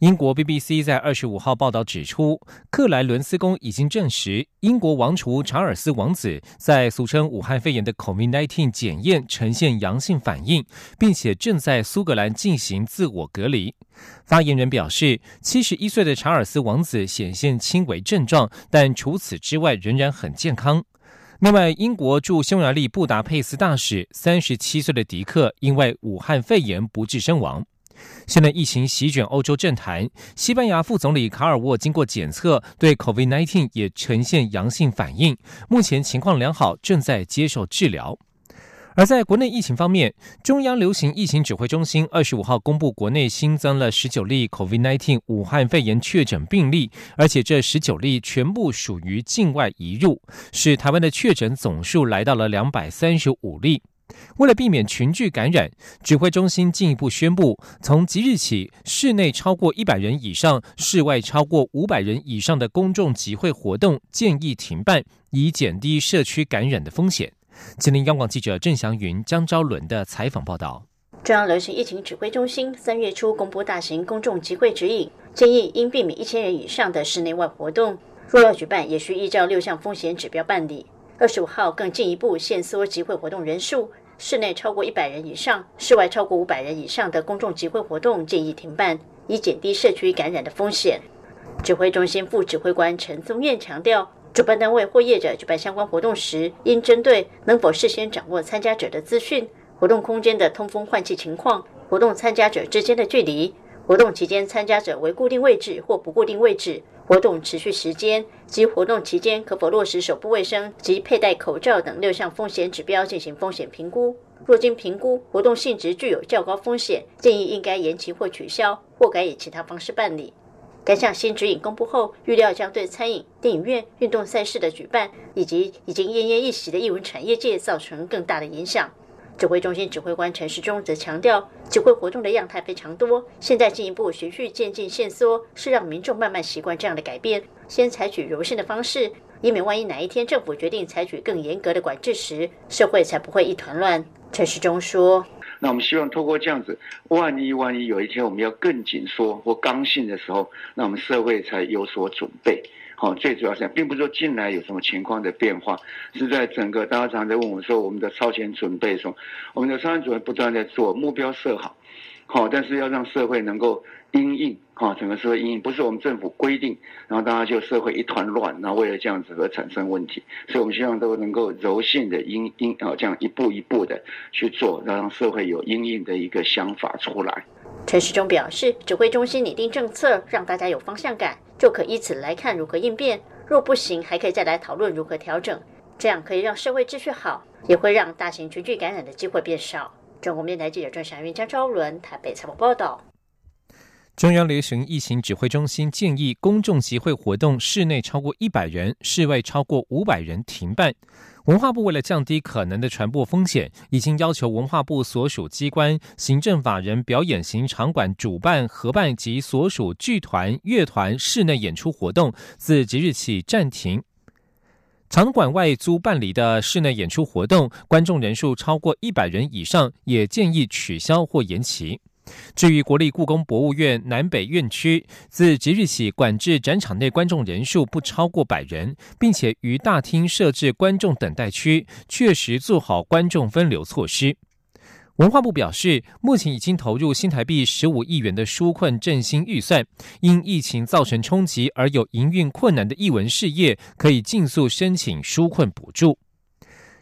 英国 BBC 在二十五号报道指出，克莱伦斯宫已经证实，英国王储查尔斯王子在俗称武汉肺炎的 COVID-19 检验呈现阳性反应，并且正在苏格兰进行自我隔离。发言人表示，七十一岁的查尔斯王子显现轻微症状，但除此之外仍然很健康。另外，英国驻匈牙利布达佩斯大使三十七岁的迪克因为武汉肺炎不治身亡。现在疫情席卷欧洲政坛，西班牙副总理卡尔沃经过检测，对 COVID-19 也呈现阳性反应，目前情况良好，正在接受治疗。而在国内疫情方面，中央流行疫情指挥中心二十五号公布，国内新增了十九例 COVID-19 武汉肺炎确诊病例，而且这十九例全部属于境外移入，使台湾的确诊总数来到了两百三十五例。为了避免群聚感染，指挥中心进一步宣布，从即日起，室内超过一百人以上、室外超过五百人以上的公众集会活动建议停办，以减低社区感染的风险。吉林央广记者郑祥云、江昭伦的采访报道。中央流行疫情指挥中心三月初公布大型公众集会指引，建议应避免一千人以上的室内外活动，若要举办，也需依照六项风险指标办理。二十五号更进一步限缩集会活动人数。室内超过一百人以上、室外超过五百人以上的公众集会活动建议停办，以减低社区感染的风险。指挥中心副指挥官陈宗彦强调，主办单位或业者举办相关活动时，应针对能否事先掌握参加者的资讯、活动空间的通风换气情况、活动参加者之间的距离、活动期间参加者为固定位置或不固定位置。活动持续时间及活动期间可否落实手部卫生及佩戴口罩等六项风险指标进行风险评估。若经评估活动性质具有较高风险，建议应该延期或取消，或改以其他方式办理。该项新指引公布后，预料将对餐饮、电影院、运动赛事的举办以及已经奄奄一息的艺文产业界造成更大的影响。指挥中心指挥官陈时中则强调，指挥活动的样态非常多，现在进一步循序渐进限缩，是让民众慢慢习惯这样的改变，先采取柔性的方式，以免万一哪一天政府决定采取更严格的管制时，社会才不会一团乱。陈时中说：“那我们希望透过这样子，万一万一有一天我们要更紧缩或刚性的时候，那我们社会才有所准备。”好，最主要是并不是说进来有什么情况的变化，是在整个大家常在问我说我们的超前准备说，我们的超前准备不断在做，目标设好，好，但是要让社会能够因应，哈，整个社会因应，不是我们政府规定，然后大家就社会一团乱，然后为了这样子而产生问题，所以我们希望都能够柔性的因因啊，这样一步一步的去做，让社会有因应的一个想法出来。陈时中表示，指挥中心拟定政策，让大家有方向感，就可以此来看如何应变。若不行，还可以再来讨论如何调整，这样可以让社会秩序好，也会让大型群聚感染的机会变少。中国电台记者郑祥云、江昭伦台北采访报道。中央流行疫情指挥中心建议，公众集会活动室内超过一百人，室外超过五百人停办。文化部为了降低可能的传播风险，已经要求文化部所属机关、行政法人表演型场馆主办、合办及所属剧团、乐团室内演出活动，自即日起暂停。场馆外租办理的室内演出活动，观众人数超过一百人以上，也建议取消或延期。至于国立故宫博物院南北院区，自即日起管制展场内观众人数不超过百人，并且于大厅设置观众等待区，确实做好观众分流措施。文化部表示，目前已经投入新台币十五亿元的纾困振兴预算，因疫情造成冲击而有营运困难的艺文事业，可以尽速申请纾困补助。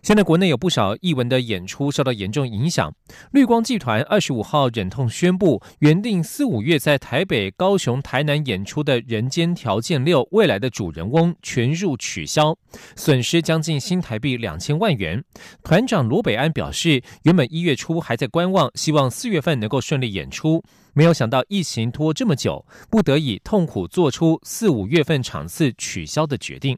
现在国内有不少艺文的演出受到严重影响。绿光剧团二十五号忍痛宣布，原定四五月在台北、高雄、台南演出的《人间条件六》未来的主人翁全数取消，损失将近新台币两千万元。团长罗北安表示，原本一月初还在观望，希望四月份能够顺利演出，没有想到疫情拖这么久，不得已痛苦做出四五月份场次取消的决定。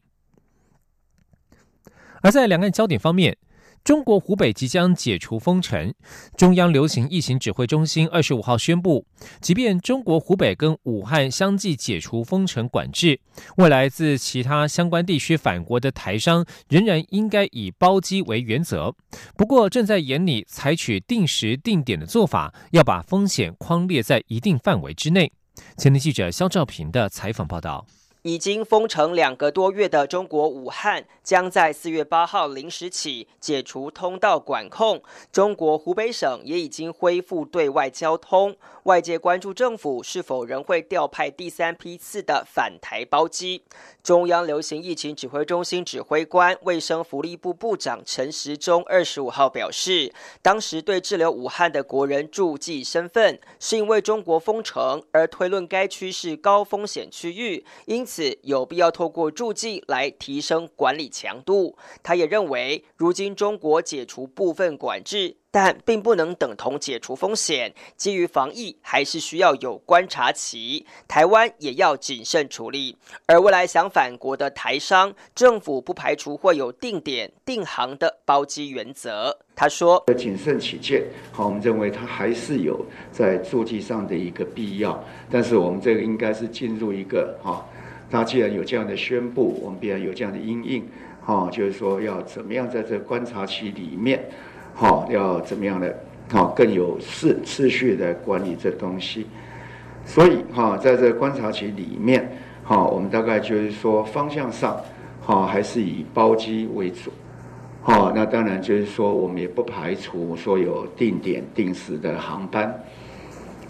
而在两岸焦点方面。中国湖北即将解除封城，中央流行疫情指挥中心二十五号宣布，即便中国湖北跟武汉相继解除封城管制，未来自其他相关地区返国的台商仍然应该以包机为原则。不过，正在眼里采取定时定点的做法，要把风险框列在一定范围之内。前天记者肖兆平的采访报道。已经封城两个多月的中国武汉，将在四月八号零时起解除通道管控。中国湖北省也已经恢复对外交通。外界关注政府是否仍会调派第三批次的返台包机。中央流行疫情指挥中心指挥官、卫生福利部部长陈时中二十五号表示，当时对滞留武汉的国人注记身份，是因为中国封城而推论该区是高风险区域，因此有必要透过注记来提升管理强度。他也认为，如今中国解除部分管制。但并不能等同解除风险，基于防疫还是需要有观察期，台湾也要谨慎处理。而未来想返国的台商，政府不排除会有定点定航的包机原则。他说：“谨慎起见，好，我们认为它还是有在注记上的一个必要，但是我们这个应该是进入一个哈，他既然有这样的宣布，我们必然有这样的应应，哈，就是说要怎么样在这观察期里面。”哈，要怎么样的？哈，更有次次序的管理这东西。所以，哈，在这观察期里面，哈，我们大概就是说方向上，哈，还是以包机为主。好，那当然就是说，我们也不排除说有定点定时的航班。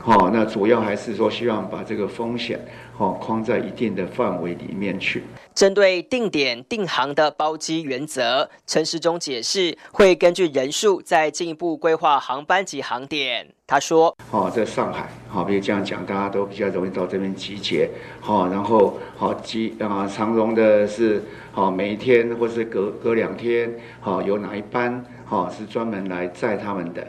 好，那主要还是说希望把这个风险，好，框在一定的范围里面去。针对定点定航的包机原则，陈时中解释会根据人数再进一步规划航班及航点。他说：“好，在上海，好，比如这样讲，大家都比较容易到这边集结。好，然后好机啊，长荣的是好每一天或是隔隔两天，好有哪一班好是专门来载他们的。”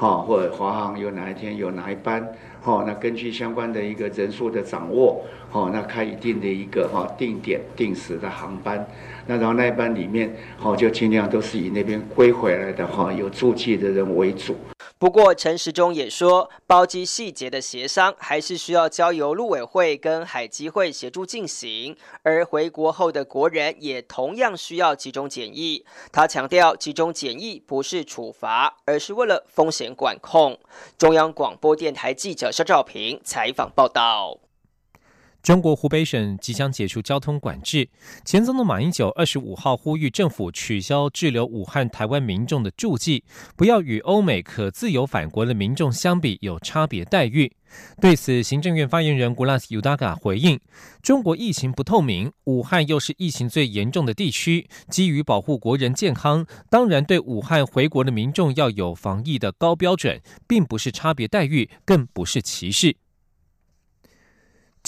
好，或者华航有哪一天有哪一班，好，那根据相关的一个人数的掌握，好，那开一定的一个哈定点定时的航班，那然后那一班里面，好就尽量都是以那边归回来的哈有住记的人为主。不过，陈时中也说，包机细节的协商还是需要交由陆委会跟海基会协助进行，而回国后的国人也同样需要集中检疫。他强调，集中检疫不是处罚，而是为了风险管控。中央广播电台记者肖照平采访报道。中国湖北省即将解除交通管制，前总统马英九二十五号呼吁政府取消滞留武汉台湾民众的住记，不要与欧美可自由返国的民众相比有差别待遇。对此，行政院发言人古拉斯尤达嘎回应：中国疫情不透明，武汉又是疫情最严重的地区，基于保护国人健康，当然对武汉回国的民众要有防疫的高标准，并不是差别待遇，更不是歧视。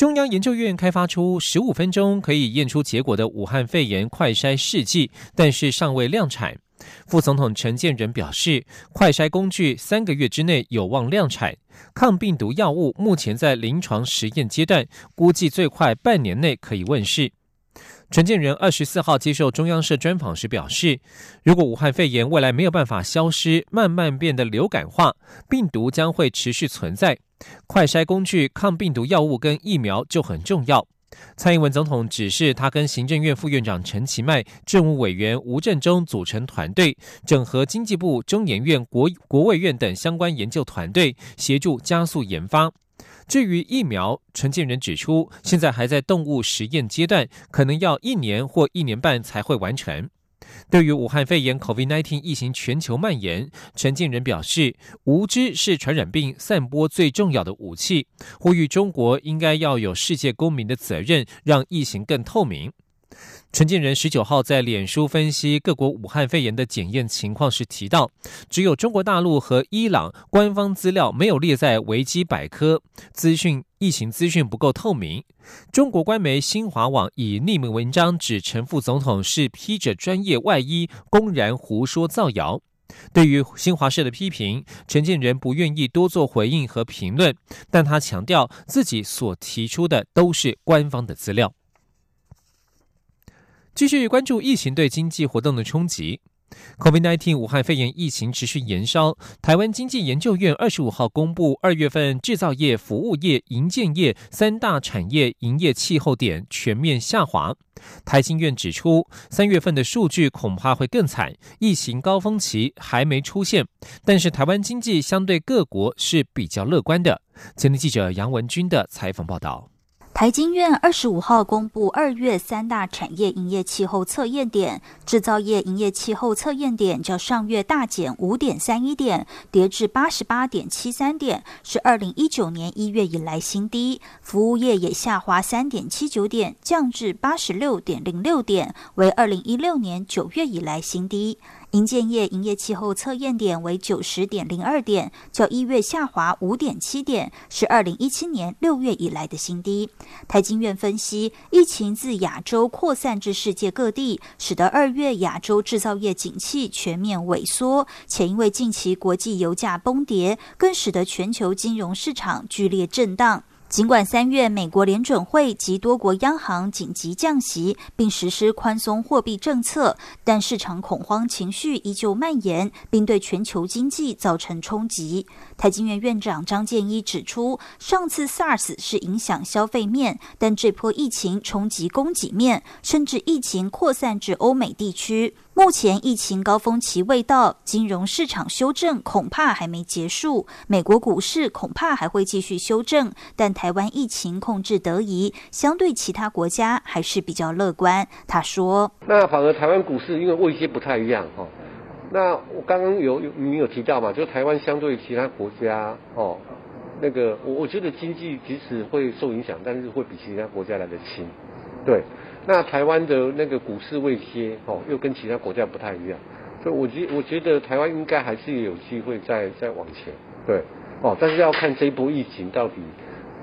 中央研究院开发出十五分钟可以验出结果的武汉肺炎快筛试剂，但是尚未量产。副总统陈建仁表示，快筛工具三个月之内有望量产。抗病毒药物目前在临床实验阶段，估计最快半年内可以问世。陈建仁二十四号接受中央社专访时表示，如果武汉肺炎未来没有办法消失，慢慢变得流感化，病毒将会持续存在。快筛工具、抗病毒药物跟疫苗就很重要。蔡英文总统指示他跟行政院副院长陈其迈、政务委员吴振中组成团队，整合经济部、中研院、国国卫院等相关研究团队，协助加速研发。至于疫苗，陈建仁指出，现在还在动物实验阶段，可能要一年或一年半才会完成。对于武汉肺炎 （COVID-19） 疫情全球蔓延，陈建仁表示，无知是传染病散播最重要的武器，呼吁中国应该要有世界公民的责任，让疫情更透明。陈建仁十九号在脸书分析各国武汉肺炎的检验情况时提到，只有中国大陆和伊朗官方资料没有列在维基百科，资讯疫情资讯不够透明。中国官媒新华网以匿名文章指陈副总统是披着专业外衣，公然胡说造谣。对于新华社的批评，陈建仁不愿意多做回应和评论，但他强调自己所提出的都是官方的资料。继续关注疫情对经济活动的冲击。COVID-19 武汉肺炎疫情持续延烧，台湾经济研究院二十五号公布二月份制造业、服务业、营建业三大产业营业气候点全面下滑。台经院指出，三月份的数据恐怕会更惨，疫情高峰期还没出现，但是台湾经济相对各国是比较乐观的。前天记者杨文军的采访报道。台经院二十五号公布二月三大产业营业气候测验点，制造业营业气候测验点较上月大减五点三一点，跌至八十八点七三点，是二零一九年一月以来新低。服务业也下滑三点七九点，降至八十六点零六点，为二零一六年九月以来新低。营建业营业气候测验点为九十点零二点，较一月下滑五点七点，是二零一七年六月以来的新低。台经院分析，疫情自亚洲扩散至世界各地，使得二月亚洲制造业景气全面萎缩，且因为近期国际油价崩跌，更使得全球金融市场剧烈震荡。尽管三月美国联准会及多国央行紧急降息，并实施宽松货币政策，但市场恐慌情绪依旧蔓延，并对全球经济造成冲击。台经院院长张建一指出，上次 SARS 是影响消费面，但这波疫情冲击供给面，甚至疫情扩散至欧美地区。目前疫情高峰期未到，金融市场修正恐怕还没结束，美国股市恐怕还会继续修正，但台湾疫情控制得宜，相对其他国家还是比较乐观。他说：“那反而台湾股市因为位阶不太一样哈，那我刚刚有有你有提到嘛，就台湾相对其他国家哦，那个我我觉得经济即使会受影响，但是会比其他国家来的轻，对。”那台湾的那个股市未歇哦，又跟其他国家不太一样，所以我觉我觉得台湾应该还是有机会再再往前，对，哦，但是要看这一波疫情到底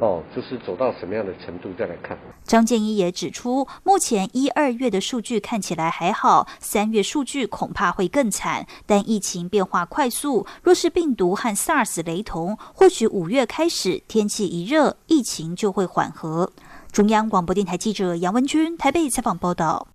哦，就是走到什么样的程度再来看。张建一也指出，目前一二月的数据看起来还好，三月数据恐怕会更惨。但疫情变化快速，若是病毒和 SARS 雷同，或许五月开始天气一热，疫情就会缓和。中央广播电台记者杨文君台北采访报道：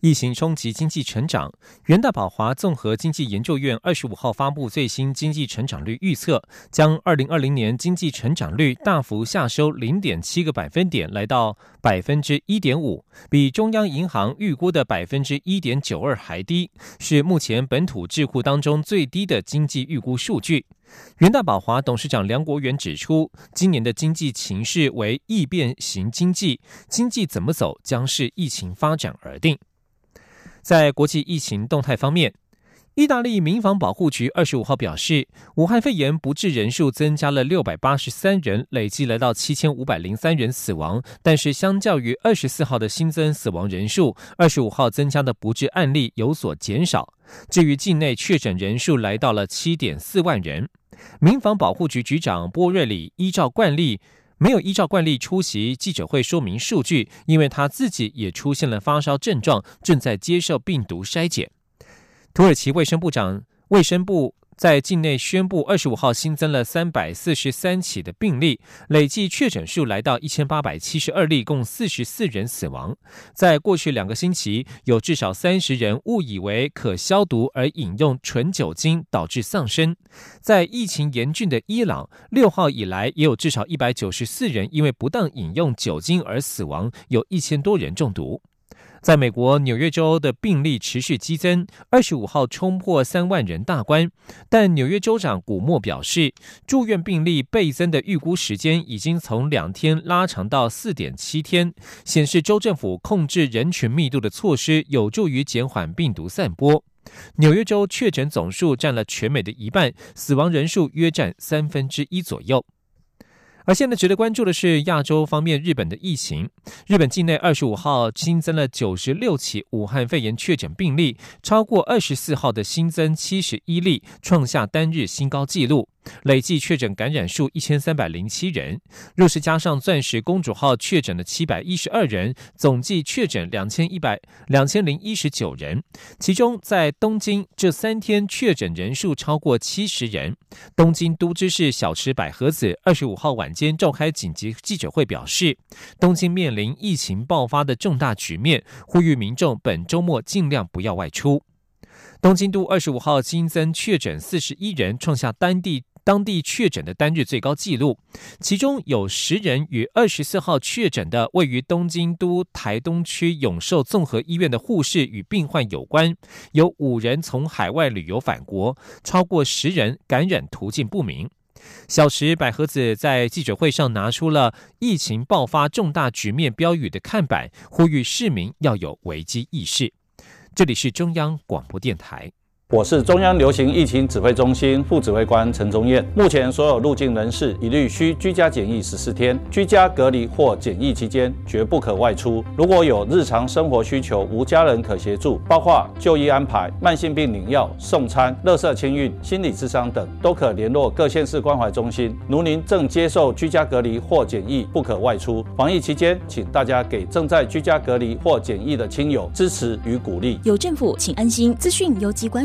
疫情冲击经济成长，元大宝华综合经济研究院二十五号发布最新经济成长率预测，将二零二零年经济成长率大幅下收零点七个百分点，来到百分之一点五，比中央银行预估的百分之一点九二还低，是目前本土智库当中最低的经济预估数据。元大宝华董事长梁国元指出，今年的经济情势为易变型经济，经济怎么走将视疫情发展而定。在国际疫情动态方面，意大利民防保护局二十五号表示，武汉肺炎不治人数增加了六百八十三人，累计来到七千五百零三人死亡。但是，相较于二十四号的新增死亡人数，二十五号增加的不治案例有所减少。至于境内确诊人数来到了七点四万人，民防保护局局长波瑞里依照惯例没有依照惯例出席记者会说明数据，因为他自己也出现了发烧症状，正在接受病毒筛检。土耳其卫生部长卫生部。在境内宣布，二十五号新增了三百四十三起的病例，累计确诊数来到一千八百七十二例，共四十四人死亡。在过去两个星期，有至少三十人误以为可消毒而饮用纯酒精，导致丧生。在疫情严峻的伊朗，六号以来也有至少一百九十四人因为不当饮用酒精而死亡，有一千多人中毒。在美国纽约州的病例持续激增，二十五号冲破三万人大关。但纽约州长古默表示，住院病例倍增的预估时间已经从两天拉长到四点七天，显示州政府控制人群密度的措施有助于减缓病毒散播。纽约州确诊总数占了全美的一半，死亡人数约占三分之一左右。而现在值得关注的是亚洲方面，日本的疫情。日本境内二十五号新增了九十六起武汉肺炎确诊病例，超过二十四号的新增七十一例，创下单日新高纪录。累计确诊感染数一千三百零七人。若是加上钻石公主号确诊的七百一十二人，总计确诊两千一百两千零一十九人。其中在东京这三天确诊人数超过七十人。东京都知事小池百合子二十五号晚间召开紧急记者会，表示东京面临疫情爆发的重大局面，呼吁民众本周末尽量不要外出。东京都二十五号新增确诊四十一人，创下当地当地确诊的单日最高纪录。其中有十人与二十四号确诊的位于东京都台东区永寿综合医院的护士与病患有关。有五人从海外旅游返国，超过十人感染途径不明。小池百合子在记者会上拿出了“疫情爆发重大局面”标语的看板，呼吁市民要有危机意识。这里是中央广播电台。我是中央流行疫情指挥中心副指挥官陈宗彦。目前所有入境人士一律需居家检疫十四天，居家隔离或检疫期间绝不可外出。如果有日常生活需求，无家人可协助，包括就医安排、慢性病领药、送餐、垃圾清运、心理咨商等，都可联络各县市关怀中心。如您正接受居家隔离或检疫，不可外出。防疫期间，请大家给正在居家隔离或检疫的亲友支持与鼓励。有政府，请安心。资讯由机关。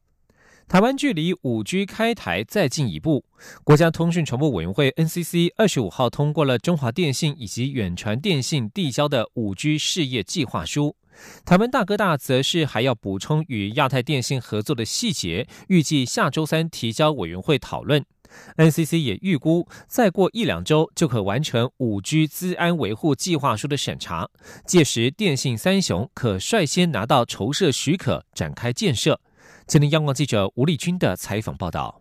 台湾距离五 G 开台再进一步，国家通讯传播委员会 NCC 二十五号通过了中华电信以及远传电信递交的五 G 事业计划书。台湾大哥大则是还要补充与亚太电信合作的细节，预计下周三提交委员会讨论。NCC 也预估再过一两周就可完成五 G 资安维护计划书的审查，届时电信三雄可率先拿到筹设许可，展开建设。森林央广记者吴丽君的采访报道。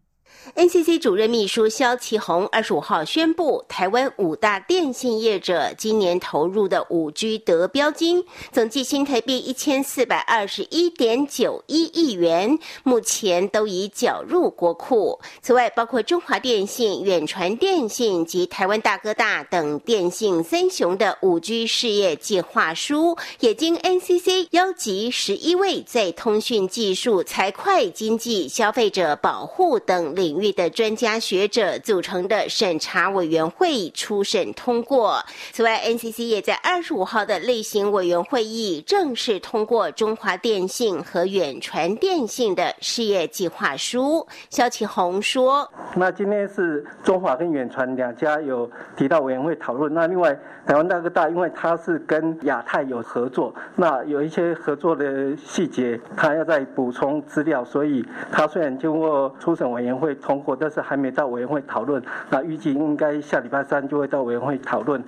NCC 主任秘书肖其宏二十五号宣布，台湾五大电信业者今年投入的五 G 得标金总计新台币一千四百二十一点九一亿元，目前都已缴入国库。此外，包括中华电信、远传电信及台湾大哥大等电信三雄的五 G 事业计划书，也经 NCC 邀集十一位在通讯技术、财会、经济、消费者保护等领。领域的专家学者组成的审查委员会初审通过。此外，NCC 也在二十五号的例行委员会议正式通过中华电信和远传电信的事业计划书。肖启宏说：“那今天是中华跟远传两家有提到委员会讨论。那另外台湾大哥大，因为它是跟亚太有合作，那有一些合作的细节，他要再补充资料，所以他虽然经过初审委员会。”通过，但是还没到委员会讨论。那预计应该下礼拜三就会到委员会讨论。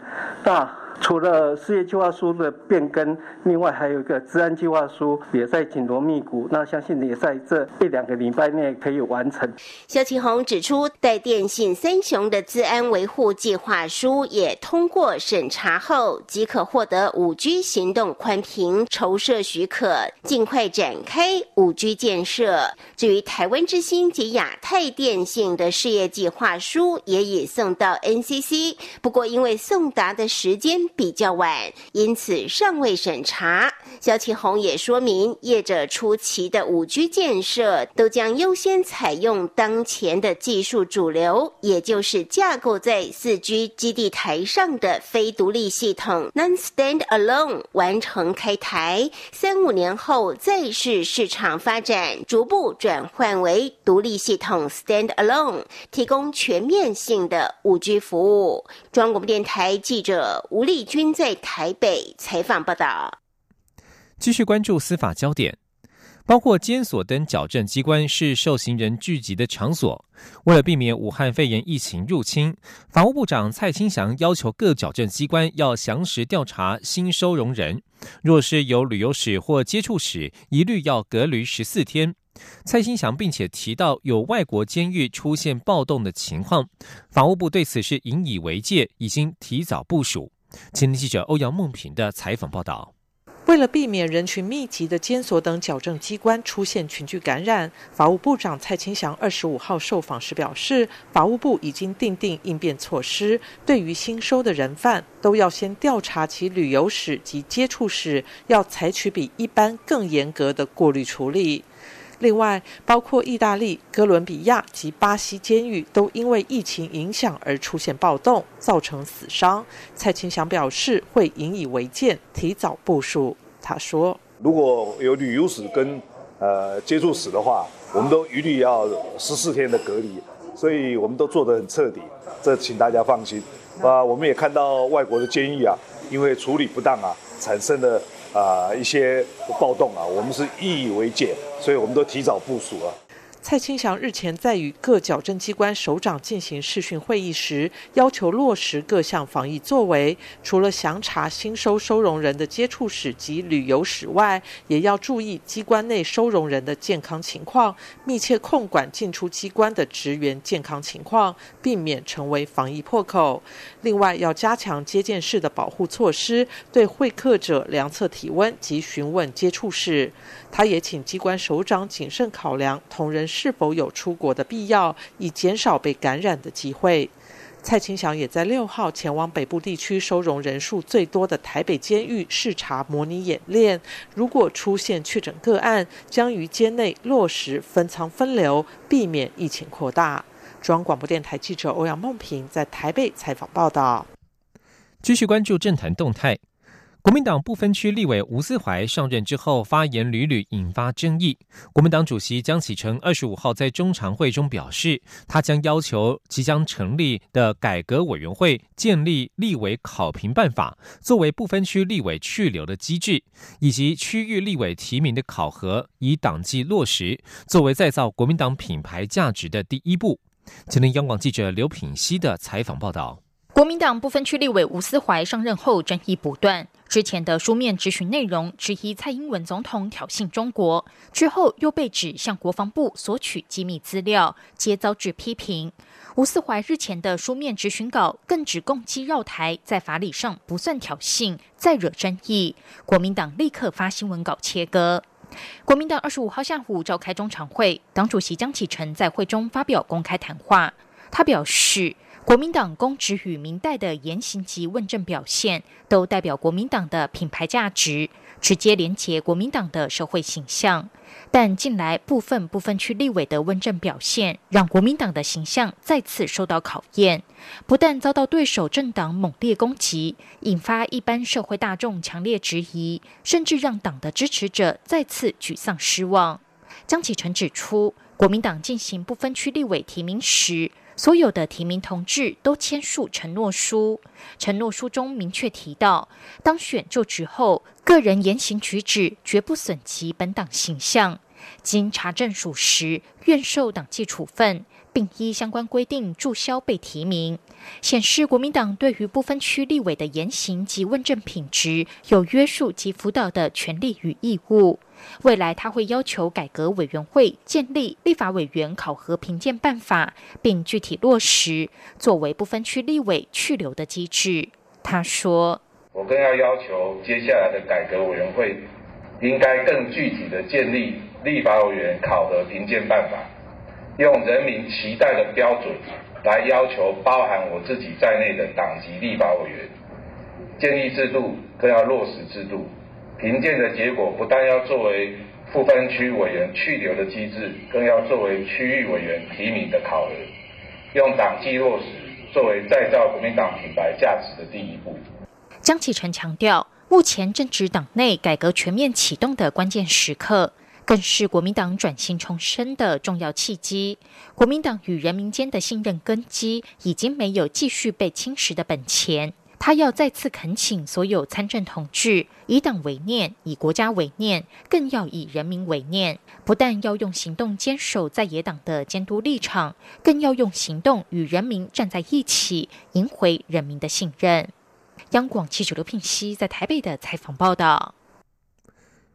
那。除了事业计划书的变更，另外还有一个治安计划书也在紧锣密鼓。那相信也在这一两个礼拜内可以完成。肖启宏指出，待电信三雄的治安维护计划书也通过审查后，即可获得五 G 行动宽频筹设许可，尽快展开五 G 建设。至于台湾之星及亚太电信的事业计划书，也已送到 NCC，不过因为送达的时间。比较晚，因此尚未审查。肖启宏也说明，业者初期的五 G 建设都将优先采用当前的技术主流，也就是架构在四 G 基地台上的非独立系统 （Non-Stand-Alone） 完成开台。三五年后再是市场发展，逐步转换为独立系统 （Stand-Alone），提供全面性的五 G 服务。中央广播电台记者吴丽。军在台北采访报道。继续关注司法焦点，包括监所等矫正机关是受刑人聚集的场所。为了避免武汉肺炎疫情入侵，法务部长蔡清祥要求各矫正机关要详实调查新收容人，若是有旅游史或接触史，一律要隔离十四天。蔡新祥并且提到有外国监狱出现暴动的情况，法务部对此是引以为戒，已经提早部署。前天记者欧阳梦平的采访报道。为了避免人群密集的监所等矫正机关出现群聚感染，法务部长蔡清祥二十五号受访时表示，法务部已经订定应变措施，对于新收的人犯，都要先调查其旅游史及接触史，要采取比一般更严格的过滤处理。另外，包括意大利、哥伦比亚及巴西监狱都因为疫情影响而出现暴动，造成死伤。蔡清祥表示会引以为戒，提早部署。他说：“如果有旅游史跟呃接触史的话，我们都一律要十四天的隔离，所以我们都做得很彻底，这请大家放心。啊，我们也看到外国的监狱啊，因为处理不当啊，产生了。”啊，一些暴动啊，我们是引以为戒，所以我们都提早部署了。蔡清祥日前在与各矫正机关首长进行视讯会议时，要求落实各项防疫作为，除了详查新收收容人的接触史及旅游史外，也要注意机关内收容人的健康情况，密切控管进出机关的职员健康情况，避免成为防疫破口。另外，要加强接见室的保护措施，对会客者量测体温及询问接触史。他也请机关首长谨慎考量同仁是否有出国的必要，以减少被感染的机会。蔡清祥也在六号前往北部地区收容人数最多的台北监狱视察模拟演练。如果出现确诊个案，将于监内落实分仓分流，避免疫情扩大。中央广播电台记者欧阳梦平在台北采访报道。继续关注政坛动态。国民党不分区立委吴思怀上任之后发言屡屡引发争议。国民党主席江启臣二十五号在中常会中表示，他将要求即将成立的改革委员会建立立委考评办法，作为不分区立委去留的机制，以及区域立委提名的考核，以党纪落实，作为再造国民党品牌价值的第一步。今天央广记者刘品熙的采访报道。国民党不分区立委吴思怀上任后争议不断。之前的书面质询内容质疑蔡英文总统挑衅中国，之后又被指向国防部索取机密资料，皆遭致批评。吴思怀日前的书面质询稿更指攻击绕台，在法理上不算挑衅，再惹争议。国民党立刻发新闻稿切割。国民党二十五号下午召开中常会，党主席江启臣在会中发表公开谈话，他表示。国民党公职与明代的言行及问政表现，都代表国民党的品牌价值，直接连结国民党的社会形象。但近来部分不分区立委的问政表现，让国民党的形象再次受到考验，不但遭到对手政党猛烈攻击，引发一般社会大众强烈质疑，甚至让党的支持者再次沮丧失望。江启臣指出，国民党进行不分区立委提名时，所有的提名同志都签署承诺书，承诺书中明确提到，当选就职后，个人言行举止绝不损及本党形象，经查证属实，愿受党纪处分，并依相关规定注销被提名，显示国民党对于不分区立委的言行及问政品质有约束及辅导的权利与义务。未来他会要求改革委员会建立立法委员考核评鉴办法，并具体落实作为不分区立委去留的机制。他说：“我更要要求接下来的改革委员会应该更具体的建立立法委员考核评鉴办法，用人民期待的标准来要求包含我自己在内的党籍立法委员，建立制度更要落实制度。”评鉴的结果不但要作为副分区委员去留的机制，更要作为区域委员提名的考核，用党纪落实作为再造国民党品牌价值的第一步。江启臣强调，目前正值党内改革全面启动的关键时刻，更是国民党转型重生的重要契机。国民党与人民间的信任根基已经没有继续被侵蚀的本钱。他要再次恳请所有参政同志，以党为念，以国家为念，更要以人民为念。不但要用行动坚守在野党的监督立场，更要用行动与人民站在一起，赢回人民的信任。央广记者刘聘熙在台北的采访报道。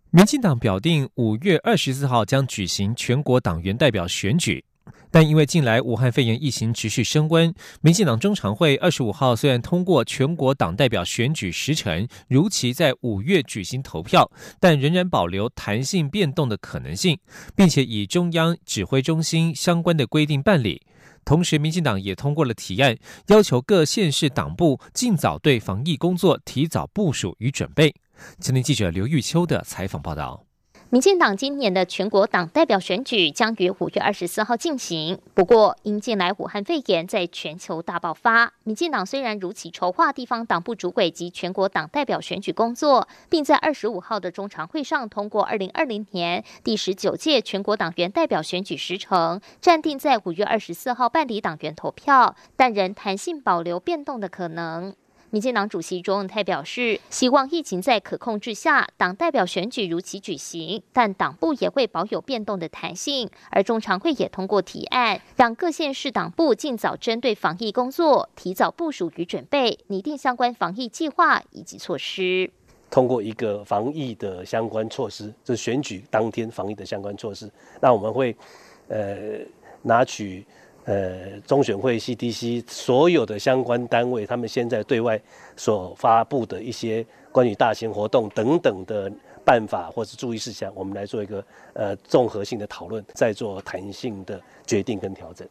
民进党表定五月二十四号将举行全国党员代表选举，但因为近来武汉肺炎疫情持续升温，民进党中常会二十五号虽然通过全国党代表选举时程如期在五月举行投票，但仍然保留弹性变动的可能性，并且以中央指挥中心相关的规定办理。同时，民进党也通过了提案，要求各县市党部尽早对防疫工作提早部署与准备。前天记者刘玉秋的采访报道。民进党今年的全国党代表选举将于五月二十四号进行。不过，因近来武汉肺炎在全球大爆发，民进党虽然如期筹划地方党部主委及全国党代表选举工作，并在二十五号的中常会上通过二零二零年第十九届全国党员代表选举时程，暂定在五月二十四号办理党员投票，但仍弹性保留变动的可能。民进党主席卓永泰表示，希望疫情在可控制下，党代表选举如期举行，但党部也会保有变动的弹性。而中常会也通过提案，让各县市党部尽早针对防疫工作提早部署与准备，拟定相关防疫计划以及措施。通过一个防疫的相关措施，就是选举当天防疫的相关措施。那我们会，呃，拿取。呃，中选会、CDC 所有的相关单位，他们现在对外所发布的一些关于大型活动等等的办法或是注意事项，我们来做一个呃综合性的讨论，再做弹性的决定跟调整。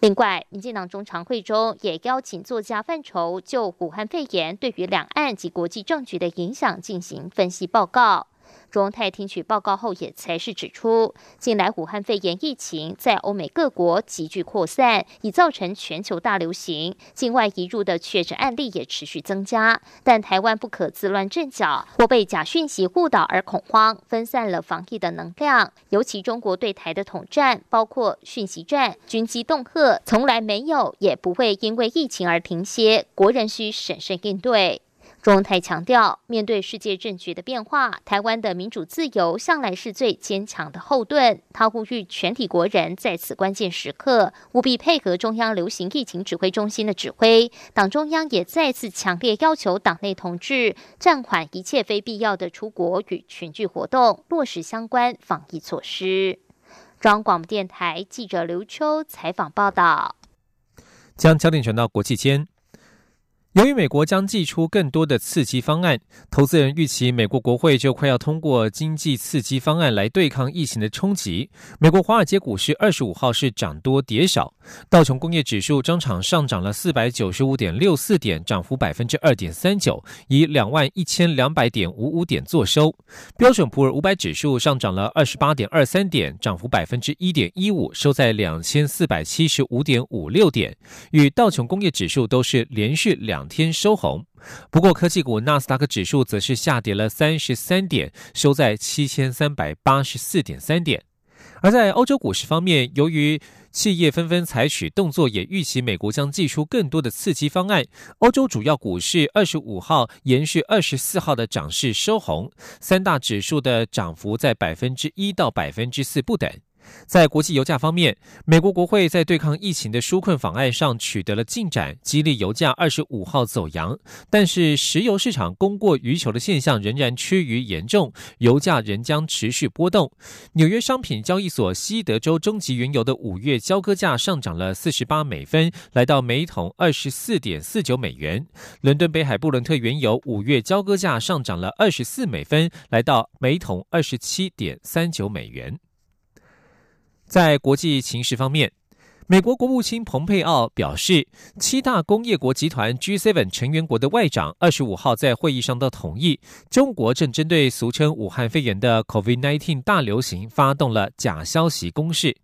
另外，民进党中常会中也邀请作家范畴就武汉肺炎对于两岸及国际政局的影响进行分析报告。中泰听取报告后，也才是指出，近来武汉肺炎疫情在欧美各国急剧扩散，已造成全球大流行，境外移入的确诊案例也持续增加。但台湾不可自乱阵脚，或被假讯息误导而恐慌，分散了防疫的能量。尤其中国对台的统战，包括讯息战、军机恫吓，从来没有也不会因为疫情而停歇。国人需审慎应对。中台强调，面对世界政局的变化，台湾的民主自由向来是最坚强的后盾。他呼吁全体国人在此关键时刻务必配合中央流行疫情指挥中心的指挥。党中央也再次强烈要求党内同志暂缓一切非必要的出国与群聚活动，落实相关防疫措施。中央广播电台记者刘秋采访报道。将焦点转到国际间。由于美国将寄出更多的刺激方案，投资人预期美国国会就快要通过经济刺激方案来对抗疫情的冲击。美国华尔街股市二十五号是涨多跌少，道琼工业指数当场上涨了四百九十五点六四点，涨幅百分之二点三九，以两万一千两百点五五点作收。标准普尔五百指数上涨了二十八点二三点，涨幅百分之一点一五，收在两千四百七十五点五六点，与道琼工业指数都是连续两。两天收红，不过科技股纳斯达克指数则是下跌了三十三点，收在七千三百八十四点三点。而在欧洲股市方面，由于企业纷纷采取动作，也预期美国将祭出更多的刺激方案。欧洲主要股市二十五号延续二十四号的涨势收红，三大指数的涨幅在百分之一到百分之四不等。在国际油价方面，美国国会在对抗疫情的纾困法案上取得了进展，激励油价二十五号走阳。但是，石油市场供过于求的现象仍然趋于严重，油价仍将持续波动。纽约商品交易所西德州中级原油的五月交割价上涨了四十八美分，来到每桶二十四点四九美元。伦敦北海布伦特原油五月交割价上涨了二十四美分，来到每桶二十七点三九美元。在国际情势方面，美国国务卿蓬佩奥表示，七大工业国集团 G7 成员国的外长二十五号在会议上都同意，中国正针对俗称武汉肺炎的 COVID-19 大流行发动了假消息攻势。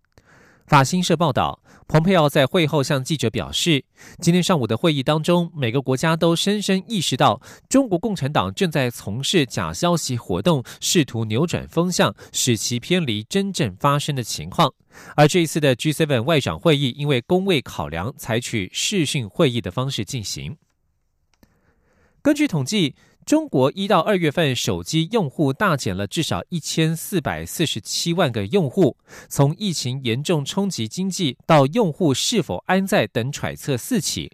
法新社报道。蓬佩奥在会后向记者表示，今天上午的会议当中，每个国家都深深意识到中国共产党正在从事假消息活动，试图扭转风向，使其偏离真正发生的情况。而这一次的 G7 外长会议，因为工位考量，采取视讯会议的方式进行。根据统计。中国一到二月份手机用户大减了至少一千四百四十七万个用户。从疫情严重冲击经济到用户是否安在等揣测四起。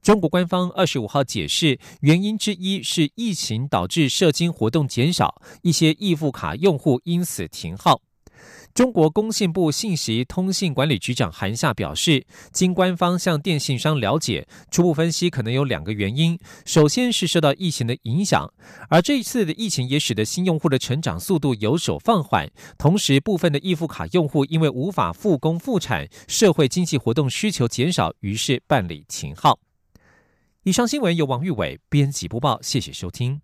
中国官方二十五号解释，原因之一是疫情导致社金活动减少，一些易付卡用户因此停号。中国工信部信息通信管理局长韩夏表示，经官方向电信商了解，初步分析可能有两个原因。首先是受到疫情的影响，而这一次的疫情也使得新用户的成长速度有所放缓。同时，部分的易付卡用户因为无法复工复产，社会经济活动需求减少，于是办理停号。以上新闻由王玉伟编辑播报，谢谢收听。